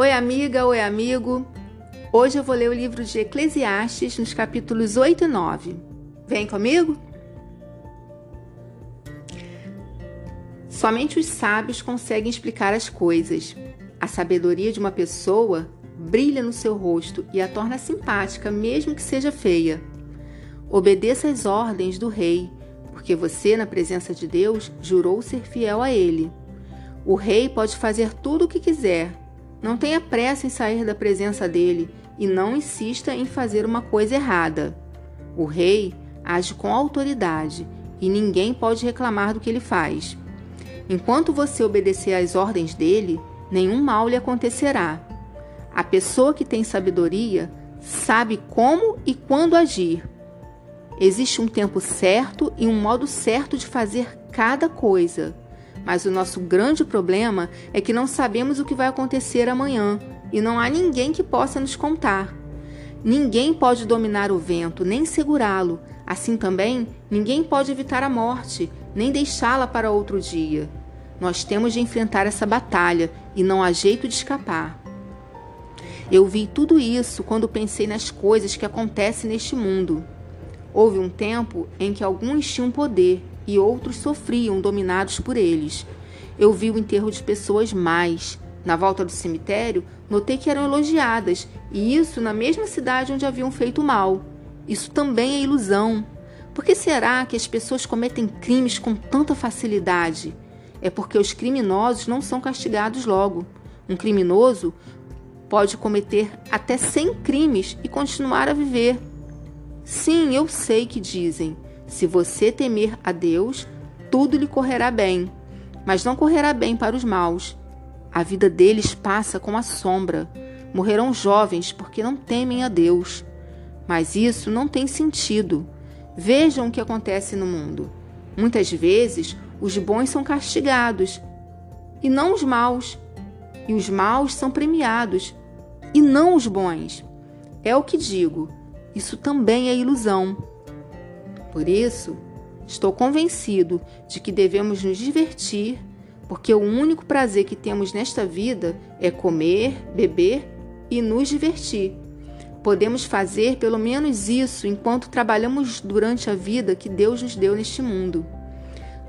Oi, amiga, oi, amigo. Hoje eu vou ler o livro de Eclesiastes nos capítulos 8 e 9. Vem comigo? Somente os sábios conseguem explicar as coisas. A sabedoria de uma pessoa brilha no seu rosto e a torna simpática, mesmo que seja feia. Obedeça às ordens do rei, porque você, na presença de Deus, jurou ser fiel a ele. O rei pode fazer tudo o que quiser, não tenha pressa em sair da presença dele e não insista em fazer uma coisa errada. O rei age com autoridade e ninguém pode reclamar do que ele faz. Enquanto você obedecer às ordens dele, nenhum mal lhe acontecerá. A pessoa que tem sabedoria sabe como e quando agir. Existe um tempo certo e um modo certo de fazer cada coisa. Mas o nosso grande problema é que não sabemos o que vai acontecer amanhã e não há ninguém que possa nos contar. Ninguém pode dominar o vento, nem segurá-lo. Assim também, ninguém pode evitar a morte, nem deixá-la para outro dia. Nós temos de enfrentar essa batalha e não há jeito de escapar. Eu vi tudo isso quando pensei nas coisas que acontecem neste mundo. Houve um tempo em que alguns tinham poder e outros sofriam, dominados por eles. Eu vi o enterro de pessoas mais. Na volta do cemitério, notei que eram elogiadas, e isso na mesma cidade onde haviam feito mal. Isso também é ilusão. Por que será que as pessoas cometem crimes com tanta facilidade? É porque os criminosos não são castigados logo. Um criminoso pode cometer até 100 crimes e continuar a viver. Sim, eu sei que dizem. Se você temer a Deus, tudo lhe correrá bem, mas não correrá bem para os maus. A vida deles passa como a sombra. Morrerão jovens porque não temem a Deus. Mas isso não tem sentido. Vejam o que acontece no mundo. Muitas vezes, os bons são castigados e não os maus, e os maus são premiados e não os bons. É o que digo. Isso também é ilusão. Por isso, estou convencido de que devemos nos divertir, porque o único prazer que temos nesta vida é comer, beber e nos divertir. Podemos fazer pelo menos isso enquanto trabalhamos durante a vida que Deus nos deu neste mundo.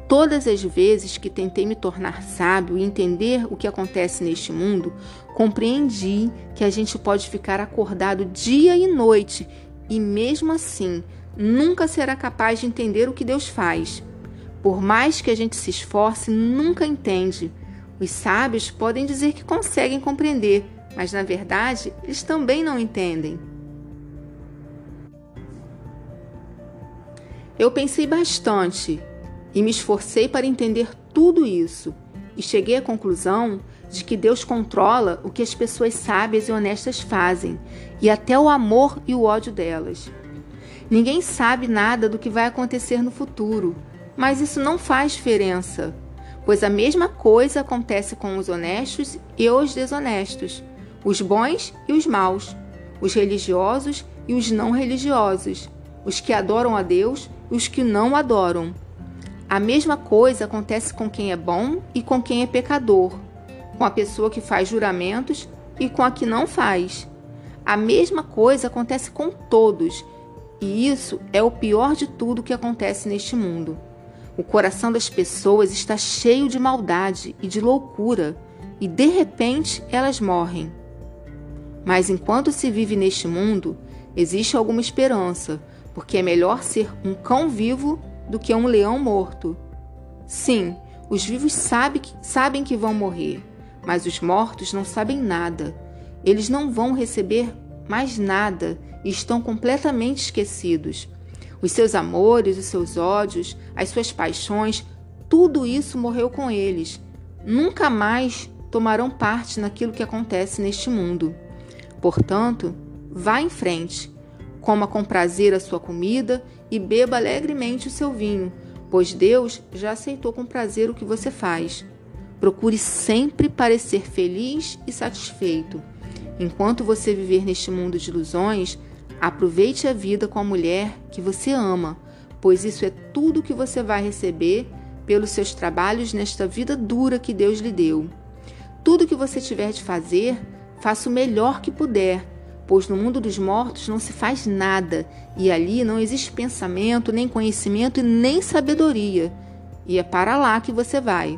Todas as vezes que tentei me tornar sábio e entender o que acontece neste mundo, compreendi que a gente pode ficar acordado dia e noite e, mesmo assim, nunca será capaz de entender o que Deus faz. Por mais que a gente se esforce, nunca entende. Os sábios podem dizer que conseguem compreender, mas na verdade eles também não entendem. Eu pensei bastante e me esforcei para entender tudo isso e cheguei à conclusão de que Deus controla o que as pessoas sábias e honestas fazem e até o amor e o ódio delas. Ninguém sabe nada do que vai acontecer no futuro, mas isso não faz diferença, pois a mesma coisa acontece com os honestos e os desonestos, os bons e os maus, os religiosos e os não religiosos, os que adoram a Deus e os que não adoram. A mesma coisa acontece com quem é bom e com quem é pecador, com a pessoa que faz juramentos e com a que não faz. A mesma coisa acontece com todos e isso é o pior de tudo que acontece neste mundo. O coração das pessoas está cheio de maldade e de loucura, e de repente elas morrem. Mas enquanto se vive neste mundo, existe alguma esperança, porque é melhor ser um cão vivo do que um leão morto. Sim, os vivos sabe, sabem que vão morrer, mas os mortos não sabem nada. Eles não vão receber mais nada e estão completamente esquecidos. Os seus amores, os seus ódios, as suas paixões, tudo isso morreu com eles. Nunca mais tomarão parte naquilo que acontece neste mundo. Portanto, vá em frente, coma com prazer a sua comida e beba alegremente o seu vinho, pois Deus já aceitou com prazer o que você faz. Procure sempre parecer feliz e satisfeito. Enquanto você viver neste mundo de ilusões, Aproveite a vida com a mulher que você ama, pois isso é tudo que você vai receber pelos seus trabalhos nesta vida dura que Deus lhe deu. Tudo que você tiver de fazer, faça o melhor que puder, pois no mundo dos mortos não se faz nada, e ali não existe pensamento, nem conhecimento e nem sabedoria. E é para lá que você vai.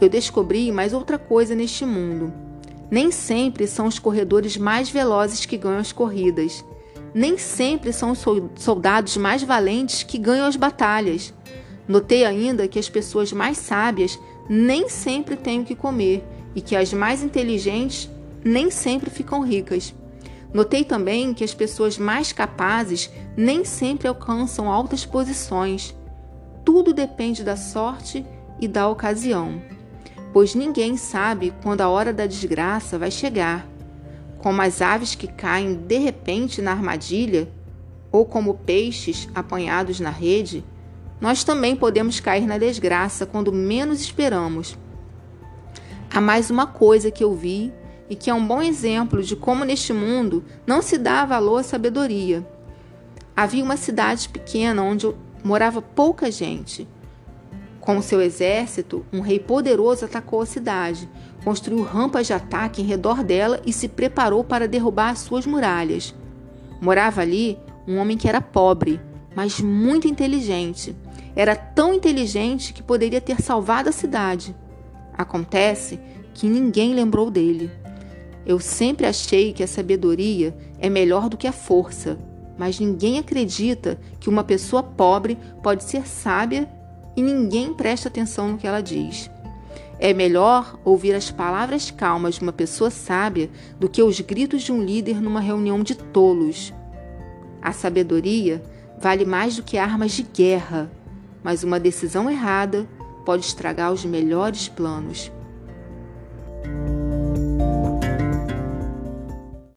Eu descobri mais outra coisa neste mundo. Nem sempre são os corredores mais velozes que ganham as corridas. Nem sempre são os soldados mais valentes que ganham as batalhas. Notei ainda que as pessoas mais sábias nem sempre têm o que comer e que as mais inteligentes nem sempre ficam ricas. Notei também que as pessoas mais capazes nem sempre alcançam altas posições. Tudo depende da sorte e da ocasião, pois ninguém sabe quando a hora da desgraça vai chegar. Como as aves que caem de repente na armadilha, ou como peixes apanhados na rede, nós também podemos cair na desgraça quando menos esperamos. Há mais uma coisa que eu vi e que é um bom exemplo de como neste mundo não se dá valor à sabedoria. Havia uma cidade pequena onde morava pouca gente. Com seu exército, um rei poderoso atacou a cidade, construiu rampas de ataque em redor dela e se preparou para derrubar as suas muralhas. Morava ali um homem que era pobre, mas muito inteligente. Era tão inteligente que poderia ter salvado a cidade. Acontece que ninguém lembrou dele. Eu sempre achei que a sabedoria é melhor do que a força, mas ninguém acredita que uma pessoa pobre pode ser sábia e ninguém presta atenção no que ela diz. É melhor ouvir as palavras calmas de uma pessoa sábia do que os gritos de um líder numa reunião de tolos. A sabedoria vale mais do que armas de guerra, mas uma decisão errada pode estragar os melhores planos.